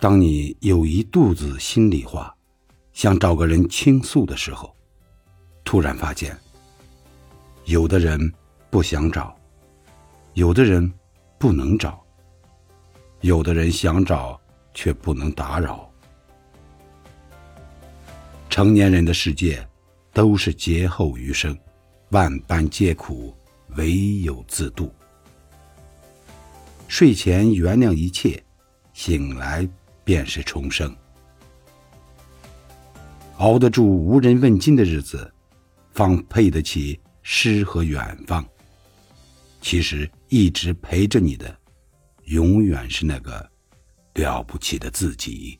当你有一肚子心里话，想找个人倾诉的时候，突然发现，有的人不想找，有的人不能找，有的人想找却不能打扰。成年人的世界，都是劫后余生，万般皆苦，唯有自渡。睡前原谅一切，醒来便是重生。熬得住无人问津的日子，方配得起诗和远方。其实一直陪着你的，永远是那个了不起的自己。